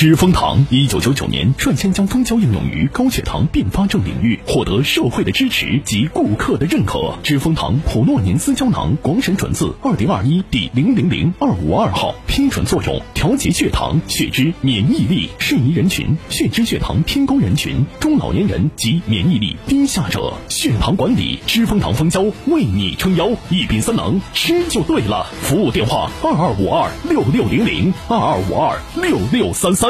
知蜂堂一九九九年率先将蜂胶应用于高血糖并发症领域，获得社会的支持及顾客的认可。知蜂堂普诺宁斯胶囊广审准字二零二一第零零零二五二号，批准作用：调节血糖、血脂、免疫力，适宜人群：血脂、血糖偏高人群、中老年人及免疫力低下者。血糖管理，知蜂堂蜂胶为你撑腰，一品三能，吃就对了。服务电话：二二五二六六零零二二五二六六三三。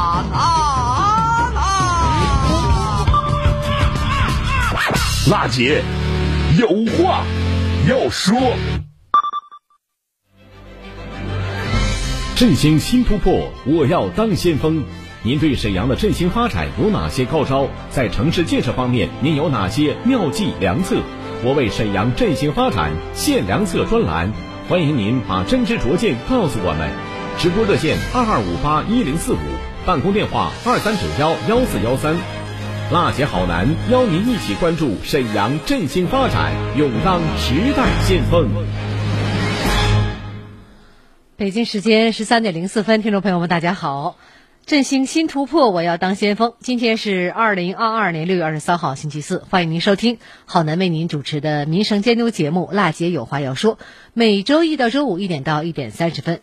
辣姐有话要说。振兴新突破，我要当先锋。您对沈阳的振兴发展有哪些高招？在城市建设方面，您有哪些妙计良策？我为沈阳振兴发展献良策专栏，欢迎您把真知灼见告诉我们。直播热线二二五八一零四五，办公电话二三九幺幺四幺三。辣姐好男邀您一起关注沈阳振兴发展，勇当时代先锋。北京时间十三点零四分，听众朋友们，大家好！振兴新突破，我要当先锋。今天是二零二二年六月二十三号，星期四，欢迎您收听好男为您主持的民生监督节目《辣姐有话要说》，每周一到周五一点到一点三十分。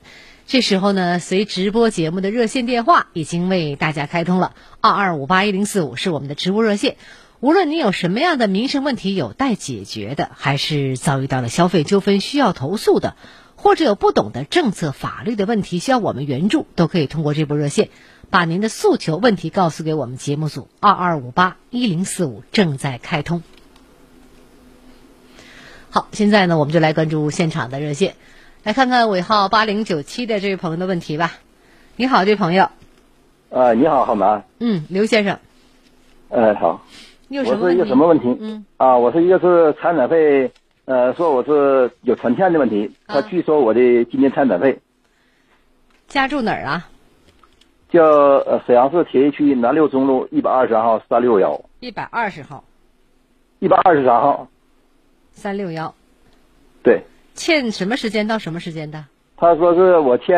这时候呢，随直播节目的热线电话已经为大家开通了，二二五八一零四五是我们的直播热线。无论您有什么样的民生问题有待解决的，还是遭遇到了消费纠纷需要投诉的，或者有不懂的政策法律的问题需要我们援助，都可以通过这波热线把您的诉求问题告诉给我们节目组。二二五八一零四五正在开通。好，现在呢，我们就来关注现场的热线。来看看尾号八零九七的这位朋友的问题吧。你好，这位朋友。呃，你好，好吗？嗯，刘先生。呃，好。我是有什么问题？个什么问题？嗯啊，我是一个是参展费，呃，说我是有存欠的问题，他啊拒收我的今年参展费，家住哪儿啊？叫呃沈阳市铁西区南六中路一百二十三号三六幺，一百二十号一百二十三号，三六幺，对，欠什么时间到什么时间的？他说是我欠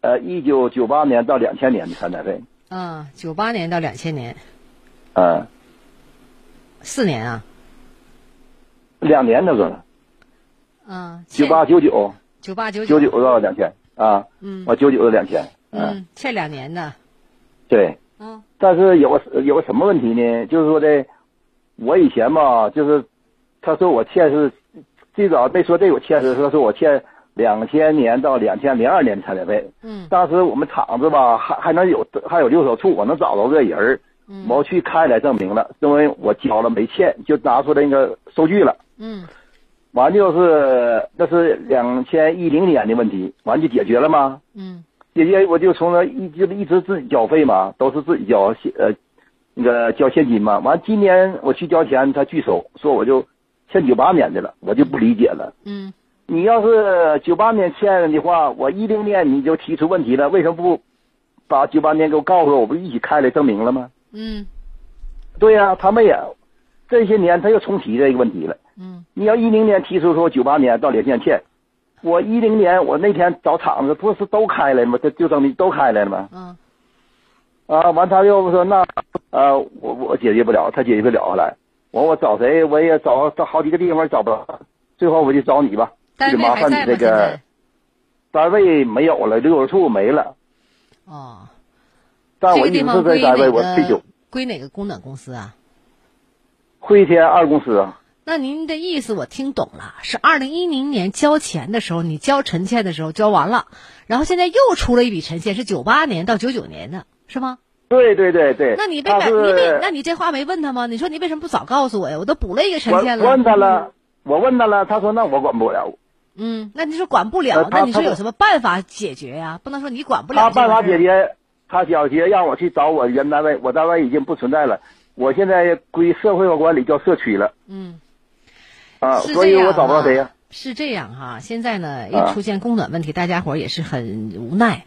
呃一九九八年到两千年的参展费，啊，九八年到两千年，嗯、四年啊。两年他说了，嗯，九八九九。九八九九。九九到两千。啊，嗯。我九九到两千，嗯，嗯，欠两年的。对。嗯。但是有个有个什么问题呢？就是说的，我以前吧，就是他说我欠是最早没说这我欠是，说是我欠两千年到两千零二年的参展费。嗯当时我们厂子吧，还还能有还有留守处，我能找着个人儿，嗯我去开来证明了，因为我交了没欠，就拿出那个收据了。嗯完就是那是两千一零年的问题，完就解决了吗？嗯解决，我就从那一就一直自己交费嘛，都是自己交现呃那个交现金嘛。完今年我去交钱，他拒收，说我就欠九八年的了，我就不理解了。嗯你要是九八年欠的话，我一零年你就提出问题了，为什么不把九八年给我告诉我，我不一起开来证明了吗？嗯对呀、他没有，这些年他又重提这个问题了。嗯你要一零年提出说九八年到两千欠，我一零年我那天找厂子不是都开来了吗？这就证明都开来了吗？嗯啊，完他又说那，呃，我我解决不了，他解决不了后来，我我找谁我也找找好几个地方找不着，最后我就找你吧，就麻？烦你这个？单位没有了，留守处没了，哦，但我一直在单位，我退休个，归哪个供暖公司啊？汇天二公司啊，那您的意思我听懂了，是二零一零年交钱的时候，你交陈欠的时候交完了，然后现在又出了一笔陈欠，是九八年到九九年的，是吗？对对对对，那你为他啥？你为那你这话没问他吗？你说你为什么不早告诉我呀？我都补了一个陈我欠了。问他了，我问他了，他说那我管不了，嗯，那你说管不了那你说有什么办法解决呀？不能说你管不了他办法解决，他小杰让我去找我原单位，我单位已经不存在了，我现在归社会化管理叫社区了嗯，啊，所以我找不到谁呀、哈是这样哈，现在呢，一啊出现供暖问题，大家伙儿也是很无奈。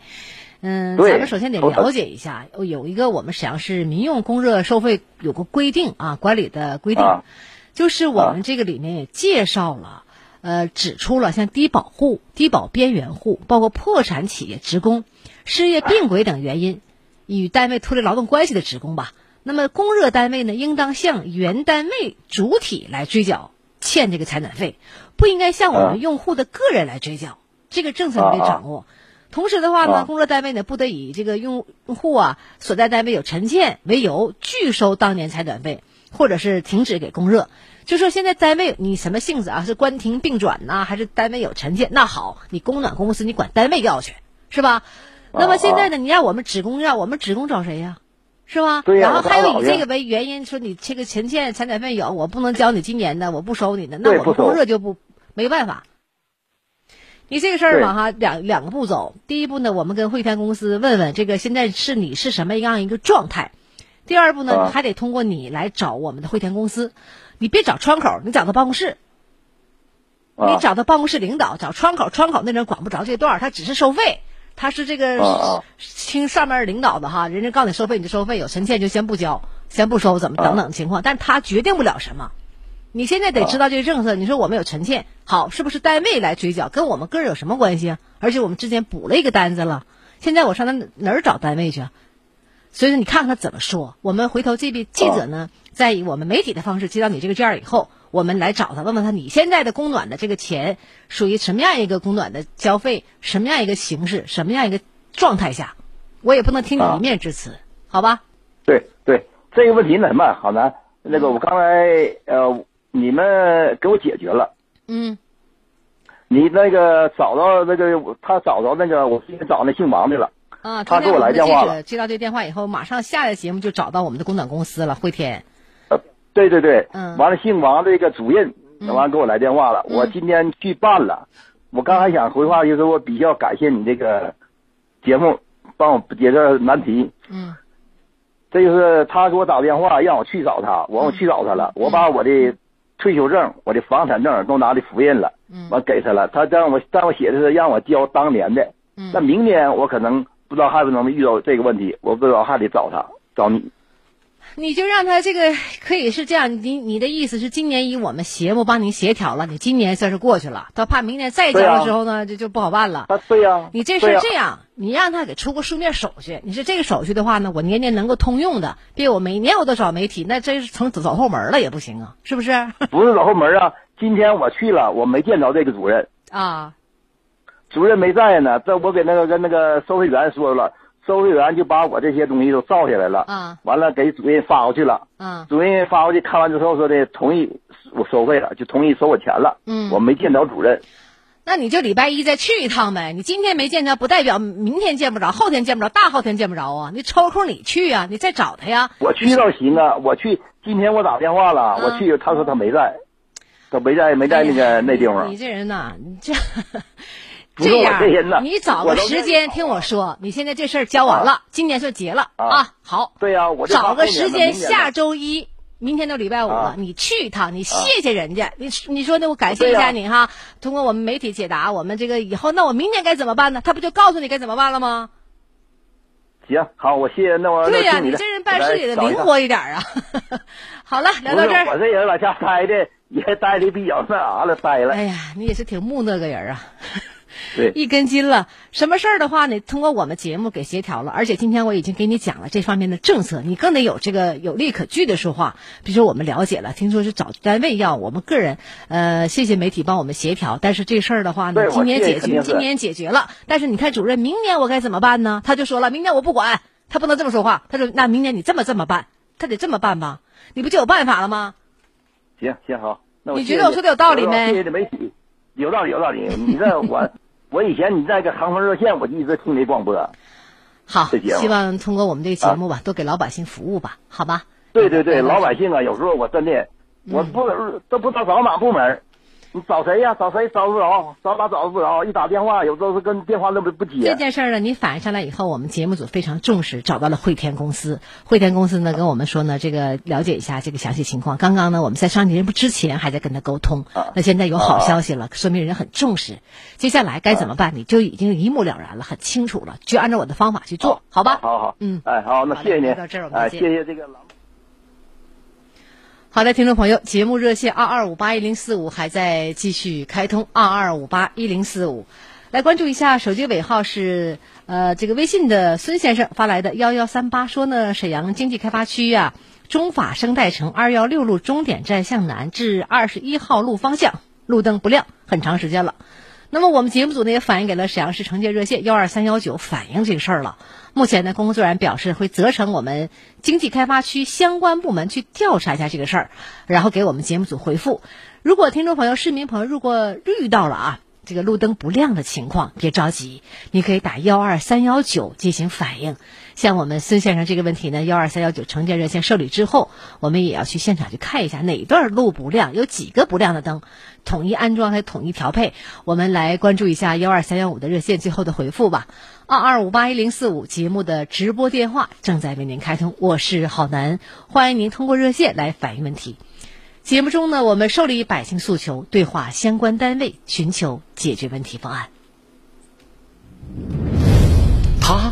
嗯，咱们首先得了解一下，哦有一个我们沈阳市民用供热收费有个规定啊，管理的规定，啊就是我们这个里面也介绍了，呃，指出了像低保户、低保边缘户，包括破产企业职工、失业病轨等原因与单位脱离劳动关系的职工吧。那么，供热单位呢，应当向原单位主体来追缴欠这个采暖费，不应该向我啊们用户的个人来追缴。这个政策你得掌握。同时的话呢，啊供热单位呢不得以这个用用户啊所在单位有陈欠为由拒收当年采暖费，或者是停止给供热。就说现在单位你什么性质啊？是关停并转呐、还是单位有陈欠？那好，你供暖公司你管单位要去，是吧？那么现在呢，你让我们职工要，我们职工找谁呀、是吧？对呀然后还有以这个为原因说你这个陈欠采暖费有，我不能交你今年的，我不收你的，那我们供热就不没办法。你这个事儿嘛哈，两两个步骤。第一步呢，我们跟汇天公司问问这个现在是你是什么样一个状态。第二步呢，还得通过你来找我们的汇天公司，你别找窗口，你找到办公室，啊。你找到办公室领导，找窗口，窗口那人管不着这段儿，他只是收费，他是这个听上面领导的哈，人家告诉你收费你就收费，有陈欠就先不交，先不收，怎么等等情况，但他决定不了什么。你现在得知道这个政策，你说我们有陈欠，好，是不是单位来追缴，跟我们个人有什么关系啊？而且我们之前补了一个单子了，现在我上哪哪儿找单位去啊？所以说你看看他怎么说。我们回头这边记者呢，在以我们媒体的方式接到你这个件儿以后，我们来找他，问问他你现在的供暖的这个钱属于什么样一个供暖的交费，什么样一个形式，什么样一个状态下，我也不能听你啊一面之词，好吧？对对，这个问题呢，什么好难？那个我刚才呃，你们给我解决了。嗯。你那个找到那个他找着那个我今天找那姓王的了，啊，他给我来电话了。接到这电话以后，马上下来节目就找到我们的供暖公司了，汇天。呃，对对对，嗯。完了姓王这个主任，嗯。完了给我来电话了，我今天去办了，我刚才想回话就是我比较感谢你这个节目帮我解这难题，嗯。这就是他给我打电话让我去找他，完我去找他了，我把我的退休证、我的房产证都拿的复印了，嗯。完给他了，他让我让我写的是让我交当年的，嗯。那明年我可能不知道还不能遇到这个问题，我不知道还得找他找你。你就让他这个可以是这样，你你的意思是今年以我们协不帮您协调了，你今年算是过去了，他怕明年再交的时候呢，就就不好办了。啊，对呀、你这事儿这样，你让他给出个书面手续。你说这个手续的话呢，我年年能够通用的，别我每年我都找媒体，那真是成走走后门了也不行啊，是不是？不是走后门啊！今天我去了，我没见着这个主任，啊，主任没在呢。这我给那个跟那个收费员说了，收费员就把我这些东西都照下来了，啊完了给主任发过去了。啊主任发过去看完之后说的同意我收费了，就同意收我钱了。嗯我没见着主任，那你就礼拜一再去一趟呗。你今天没见着，不代表明天见不着，后天见不着，大后天见不着啊。你抽空你去啊，你再找他呀。我去倒行啊，我去今天我打电话了，嗯我去他说他没在，他没在没在那个那地方。你这人呐，你这 这人呐，你找个时间听我说。你现在这事儿交完了，今年算结了啊啊。好，对呀、我找个时间，下周一，明天都礼拜五了啊，你去一趟，你谢谢人家，你你说那我感谢一下你哈。通过我们媒体解答，我们这个以后，那我明年该怎么办呢？他不就告诉你该怎么办了吗？行，好，我谢谢那我对呀、你这人办事也得灵活一点啊。好了，聊到这儿。我这人往家待的也待的比较那啥了，待了。哎呀，你也是挺木讷个人啊。对，一根筋了。什么事儿的话呢？通过我们节目给协调了，而且今天我已经给你讲了这方面的政策，你更得有这个有利可据的说话。比如说我们了解了，听说是找单位要我们个人，呃，谢谢媒体帮我们协调，但是这事儿的话呢，今年解决，今年解决了。但是你看主任，明年我该怎么办呢？他就说了，明年我不管，他不能这么说话。他说，那明年你这么这么办，他得这么办吧？你不就有办法了吗？行行好，那我觉得我说的有道理没谢谢媒体，有道理有道理。你这我我以前你在个航空热线，我就一直听你广播。好希望通过我们这个节目吧，多给老百姓服务吧，好吧？对对对，嗯老百姓啊，有时候我真的我不都不知道找哪部门，你找谁呀？找谁找不着，找哪找不着，一打电话有时候是跟电话都不接这。件事儿呢，你反映上来以后，我们节目组非常重视，找到了汇天公司。汇天公司呢跟我们说呢，这个了解一下这个详细情况。刚刚呢，我们在上节目之前还在跟他沟通，啊那现在有好消息了，说明人很重视。接下来该怎么办，你就已经一目了然了，很清楚了，就按照我的方法去做，好吧？好好，嗯哎，好，那谢谢您到这儿我，们哎，谢谢这个老。好的，听众朋友，节目热线二二五八一零四五还在继续开通，二二五八一零四五，来关注一下，手机尾号是呃这个微信的孙先生发来的幺幺三八，说呢沈阳经济开发区呀、中法生态城二幺六路终点站向南至二十一号路方向路灯不亮，很长时间了。那么我们节目组呢也反映给了沈阳市城建热线幺二三幺九，反映这个事儿了。目前呢，工作人员表示会责成我们经济开发区相关部门去调查一下这个事儿，然后给我们节目组回复。如果听众朋友、市民朋友如果遇到了啊这个路灯不亮的情况，别着急，你可以打幺二三幺九进行反映。像我们孙先生这个问题呢，幺二三幺九城建热线受理之后，我们也要去现场去看一下哪段路不亮，有几个不亮的灯，统一安装还统一调配。我们来关注一下幺二三幺五的热线最后的回复吧。二二五八一零四五节目的直播电话正在为您开通，我是郝楠，欢迎您通过热线来反映问题。节目中呢，我们受理百姓诉求，对话相关单位，寻求解决问题方案。他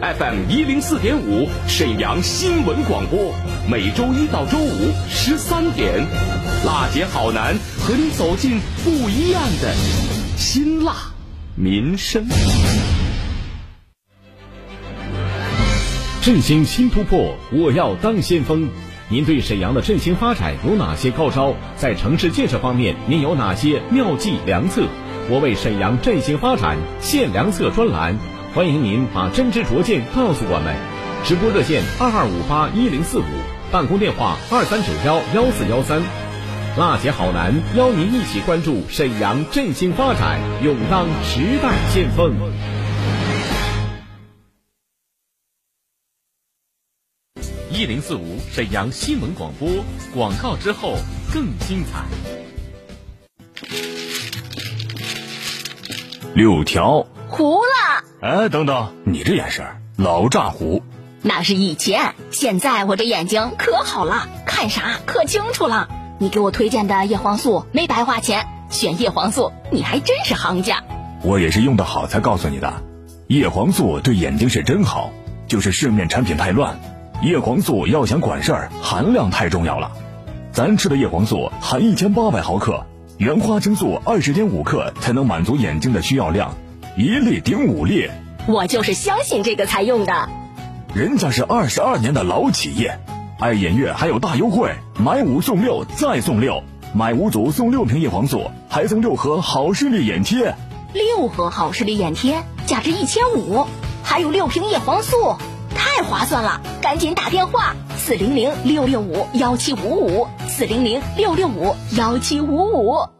，FM 一零四点五沈阳新闻广播，每周一到周五十三点，辣姐好男和你走进不一样的辛辣民生。振兴新突破，我要当先锋。您对沈阳的振兴发展有哪些高招？在城市建设方面，您有哪些妙计良策？我为沈阳振兴发展献良策专栏，欢迎您把真知灼见告诉我们。直播热线二二五八一零四五，办公电话二三九幺幺四幺三。辣姐好男邀您一起关注沈阳振兴发展，勇当时代先锋。一零四五沈阳新闻广播广告之后更精彩。六条。糊了。哎，等等，你这眼神老炸糊。那是以前，现在我这眼睛可好了，看啥可清楚了。你给我推荐的叶黄素没白花钱，选叶黄素你还真是行家。我也是用的好才告诉你的，叶黄素对眼睛是真好，就是市面产品太乱。叶黄素要想管事儿，含量太重要了。咱吃的叶黄素含一千八百毫克，原花青素二十点五克才能满足眼睛的需要量，一粒顶五粒。我就是相信这个才用的。人家是二十二年的老企业，爱眼月还有大优惠，买五送六再送六，买五组送六瓶叶黄素，还送六盒好视力眼贴。六盒好视力眼贴价值一千五，还有六瓶叶黄素。太划算了，赶紧打电话四零零六六五幺七五五四零零六六五幺七五五。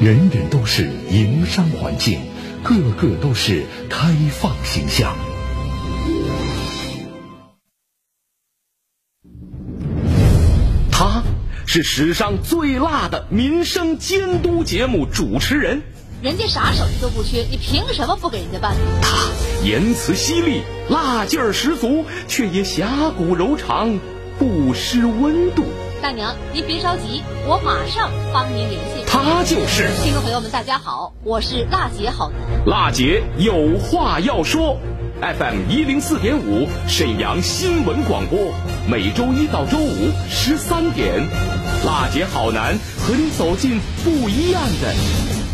人人都是营商环境，个个都是开放形象。他是史上最辣的民生监督节目主持人。人家啥手艺都不缺，你凭什么不给人家办？他言辞犀利，辣劲儿十足，却也侠骨柔肠，不失温度。大娘，您别着急，我马上帮您联系。他就是听众朋友们，大家好，我是辣姐好男。辣姐有话要说，FM 一零四点五，沈阳新闻广播，每周一到周五十三点，辣姐好男和你走进不一样的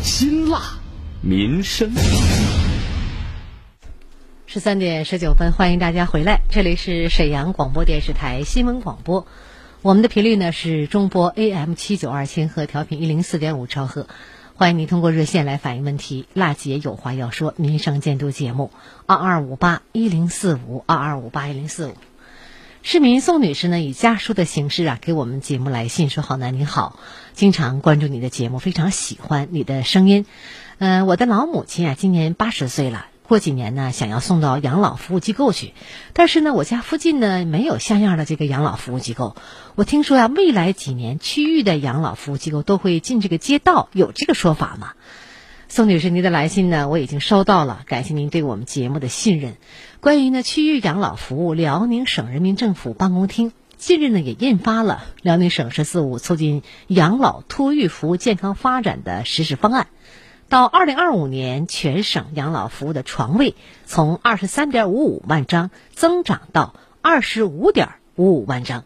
辛辣民生。十三点十九分，欢迎大家回来，这里是沈阳广播电视台新闻广播。我们的频率呢是中波 AM 七九二千赫调频一零四点五兆赫，欢迎您通过热线来反映问题。辣姐有话要说，民生监督节目二二五八一零四五二二五八一零四五。市民宋女士呢以家书的形式啊给我们节目来信说：“好男你好，经常关注你的节目，非常喜欢你的声音。嗯，我的老母亲啊今年八十岁了。”过几年呢，想要送到养老服务机构去，但是呢，我家附近呢没有像样的这个养老服务机构。我听说呀，未来几年区域的养老服务机构都会进这个街道，有这个说法吗？宋女士，您的来信呢，我已经收到了，感谢您对我们节目的信任。关于呢区域养老服务，辽宁省人民政府办公厅近日呢也印发了《辽宁省“十四五”促进养老托育服务健康发展的实施方案》。到二零二五年，全省养老服务的床位从二十三点五五万张增长到二十五点五五万张。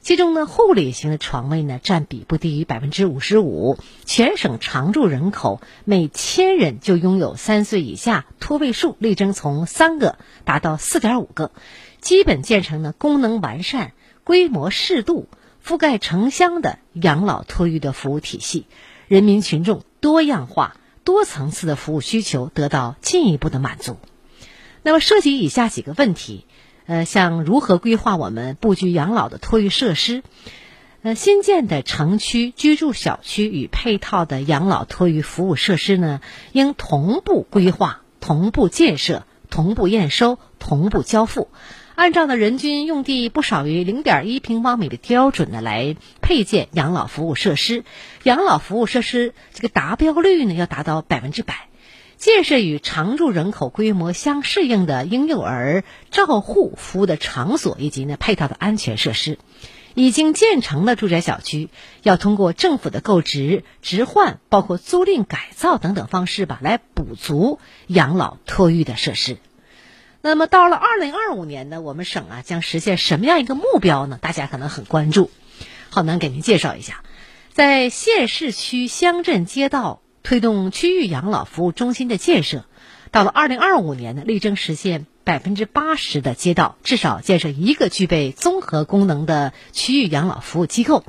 其中呢，护理型的床位呢占比不低于百分之五十五，全省常住人口每千人就拥有三岁以下托位数力争从三个达到四点五个，基本建成呢功能完善、规模适度、覆盖城乡的养老托育的服务体系，人民群众多样化、多层次的服务需求得到进一步的满足。那么涉及以下几个问题。呃，像如何规划我们布局养老的托育设施？呃，新建的城区居住小区与配套的养老托育服务设施呢，应同步规划、同步建设、同步验收、同步交付，按照呢人均用地不少于零点一平方米的标准呢来配建养老服务设施，养老服务设施这个达标率呢要达到百分之百。建设与常住人口规模相适应的婴幼儿照护服务的场所以及呢配套的安全设施，已经建成的住宅小区要通过政府的购置、置换、包括租赁改造等等方式吧，来补足养老托育的设施。那么到了二零二五年呢，我们省啊将实现什么样一个目标呢？大家可能很关注，浩南给您介绍一下，在县市区乡镇街道。推动区域养老服务中心的建设，到了二零二五年呢，力争实现百分之八十的街道至少建设一个具备综合功能的区域养老服务机构，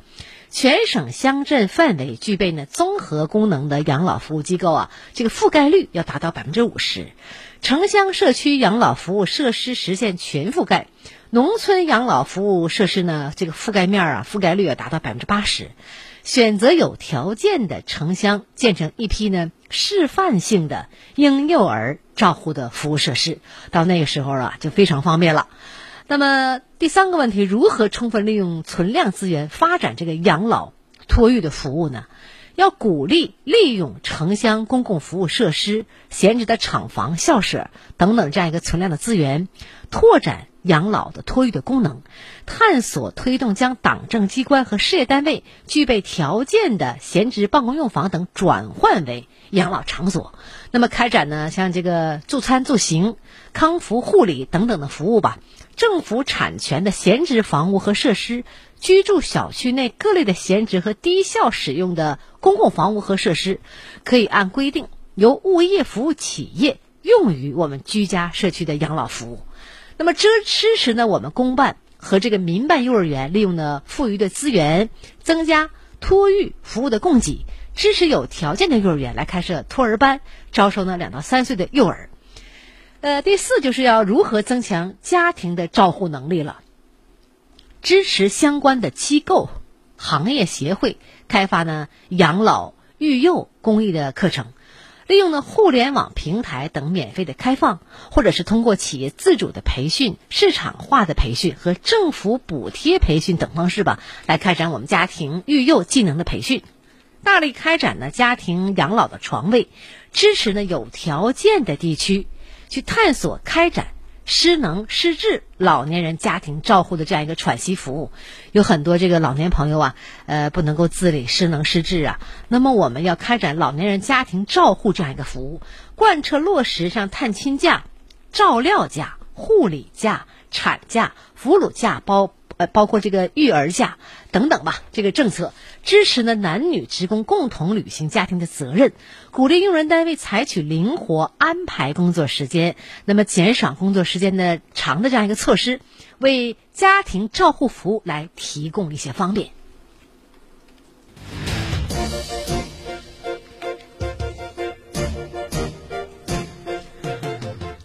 全省乡镇范围具备呢综合功能的养老服务机构啊，这个覆盖率要达到百分之五十，城乡社区养老服务设施实现全覆盖，农村养老服务设施呢这个覆盖面啊覆盖率要达到百分之八十。选择有条件的城乡建成一批呢示范性的婴幼儿照护的服务设施，到那个时候啊就非常方便了。那么第三个问题，如何充分利用存量资源发展这个养老托育的服务呢？要鼓励利用城乡公共服务设施、闲置的厂房、校舍等等这样一个存量的资源，拓展。养老的托育的功能，探索推动将党政机关和事业单位具备条件的闲置办公用房等转换为养老场所。那么开展呢，像这个助餐助行、康复护理等等的服务吧。政府产权的闲置房屋和设施，居住小区内各类的闲置和低效使用的公共房屋和设施，可以按规定由物业服务企业用于我们居家社区的养老服务。那么支支持呢？我们公办和这个民办幼儿园利用呢富余的资源，增加托育服务的供给，支持有条件的幼儿园来开设托儿班，招收呢两到三岁的幼儿。呃，第四就是要如何增强家庭的照护能力了，支持相关的机构、行业协会开发呢养老育幼公益的课程。利用呢互联网平台等免费的开放，或者是通过企业自主的培训、市场化的培训和政府补贴培训等方式吧，来开展我们家庭育幼技能的培训，大力开展呢家庭养老的床位，支持呢有条件的地区去探索开展。失能失智老年人家庭照护的这样一个喘息服务，有很多这个老年朋友啊，呃，不能够自理，失能失智啊。那么我们要开展老年人家庭照护这样一个服务，贯彻落实像探亲假、照料假、护理假、产假、哺乳假包。呃，包括这个育儿假等等吧，这个政策支持呢男女职工共同履行家庭的责任，鼓励用人单位采取灵活安排工作时间，那么减少工作时间的长的这样一个措施，为家庭照护服务来提供一些方便。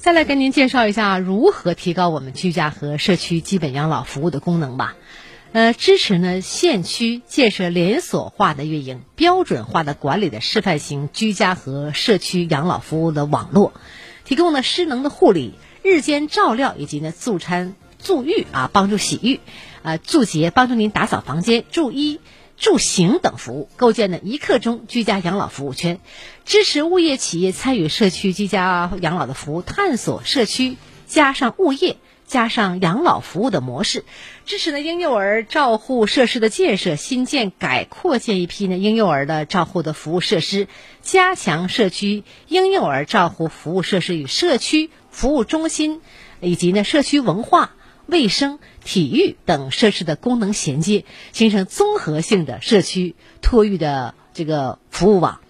再来跟您介绍一下如何提高我们居家和社区基本养老服务的功能吧。呃，支持呢县区建设连锁化的运营、标准化的管理的示范型居家和社区养老服务的网络，提供呢失能的护理、日间照料以及呢助餐助浴啊，帮助洗浴，啊助洁帮助您打扫房间、助衣。住行等服务，构建了一刻钟居家养老服务圈，支持物业企业参与社区居家养老的服务，探索社区加上物业加上养老服务的模式，支持呢婴幼儿照护设施的建设，新建改扩建一批呢婴幼儿的照护的服务设施，加强社区婴幼儿照护服务设施与社区服务中心以及呢社区文化。卫生、体育等设施的功能衔接，形成综合性的社区托育的这个服务网。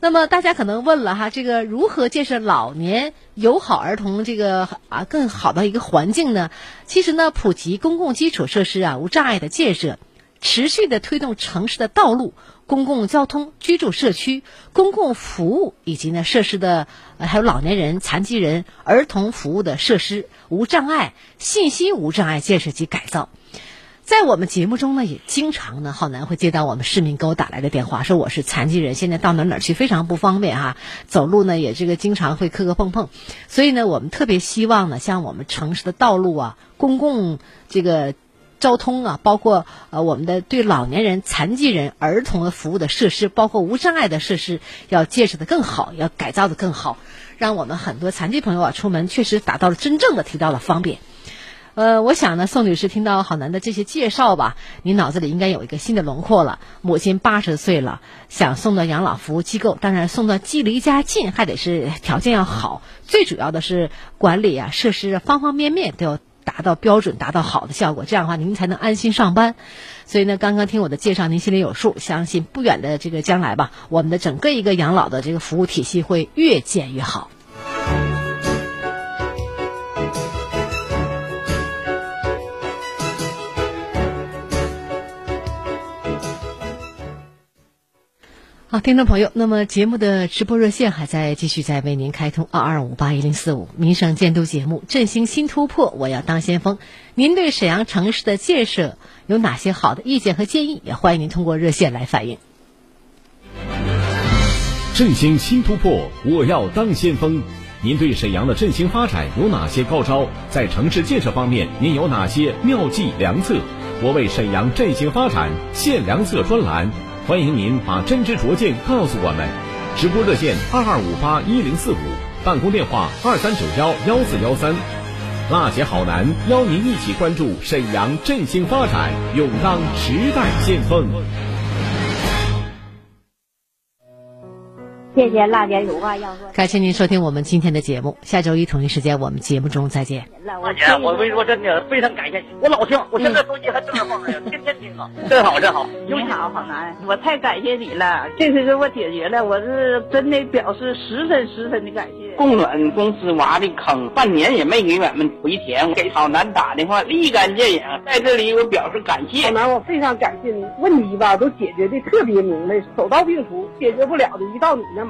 那么大家可能问了哈，这个如何建设老年友好儿童这个啊更好的一个环境呢？其实呢，普及公共基础设施啊无障碍的建设，持续的推动城市的道路、公共交通、居住社区、公共服务以及呢设施的还有老年人、残疾人、儿童服务的设施无障碍、信息无障碍建设及改造。在我们节目中呢，也经常呢，浩南会接到我们市民给我打来的电话，说我是残疾人，现在到哪哪去非常不方便哈，走路呢也这个经常会磕磕碰碰，所以呢，我们特别希望呢，像我们城市的道路啊、公共这个交通啊，包括呃我们的对老年人、残疾人、儿童的服务的设施，包括无障碍的设施，要建设的更好，要改造的更好，让我们很多残疾朋友啊出门确实达到了真正的提到了方便。呃，我想呢，宋女士听到郝楠的这些介绍吧，你脑子里应该有一个新的轮廓了。母亲八十岁了，想送到养老服务机构，当然送到既离家近，还得是条件要好，最主要的是管理啊、设施方方面面都要达到标准，达到好的效果，这样的话您才能安心上班。所以呢，刚刚听我的介绍，您心里有数，相信不远的这个将来吧，我们的整个一个养老的这个服务体系会越建越好。好，听众朋友，那么节目的直播热线还在继续在为您开通二二五八一零四五民生监督节目，振兴新突破，我要当先锋。您对沈阳城市的建设有哪些好的意见和建议？也欢迎您通过热线来反映。振兴新突破，我要当先锋。您对沈阳的振兴发展有哪些高招？在城市建设方面，您有哪些妙计良策？我为沈阳振兴发展献良策专栏。欢迎您把真知灼见告诉我们，直播热线二二五八一零四五，办公电话二三九幺幺四幺三。辣姐好男邀您一起关注沈阳振兴发展，勇当时代先锋。谢谢辣姐有话要说。感谢您收听我们今天的节目，下周一同一时间我们节目中再见。辣姐，我跟你说真的，非常感谢你，我老听，我现在手机还正着放着呢，天天听啊，真好真好。你好，好男，我太感谢你了，这次给我解决了，我是真的表示十分十分的感谢。供暖公司挖的坑，半年也没给俺们回填，给好男打电话，立竿见影，在这里我表示感谢。好男，我非常感谢你，问题吧都解决的特别明白，手到病除，解决不了的，一到你那。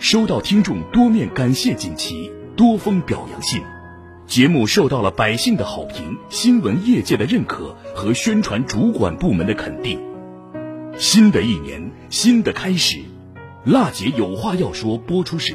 收到听众多面感谢锦旗、多封表扬信，节目受到了百姓的好评、新闻业界的认可和宣传主管部门的肯定。新的一年，新的开始，辣姐有话要说，播出时。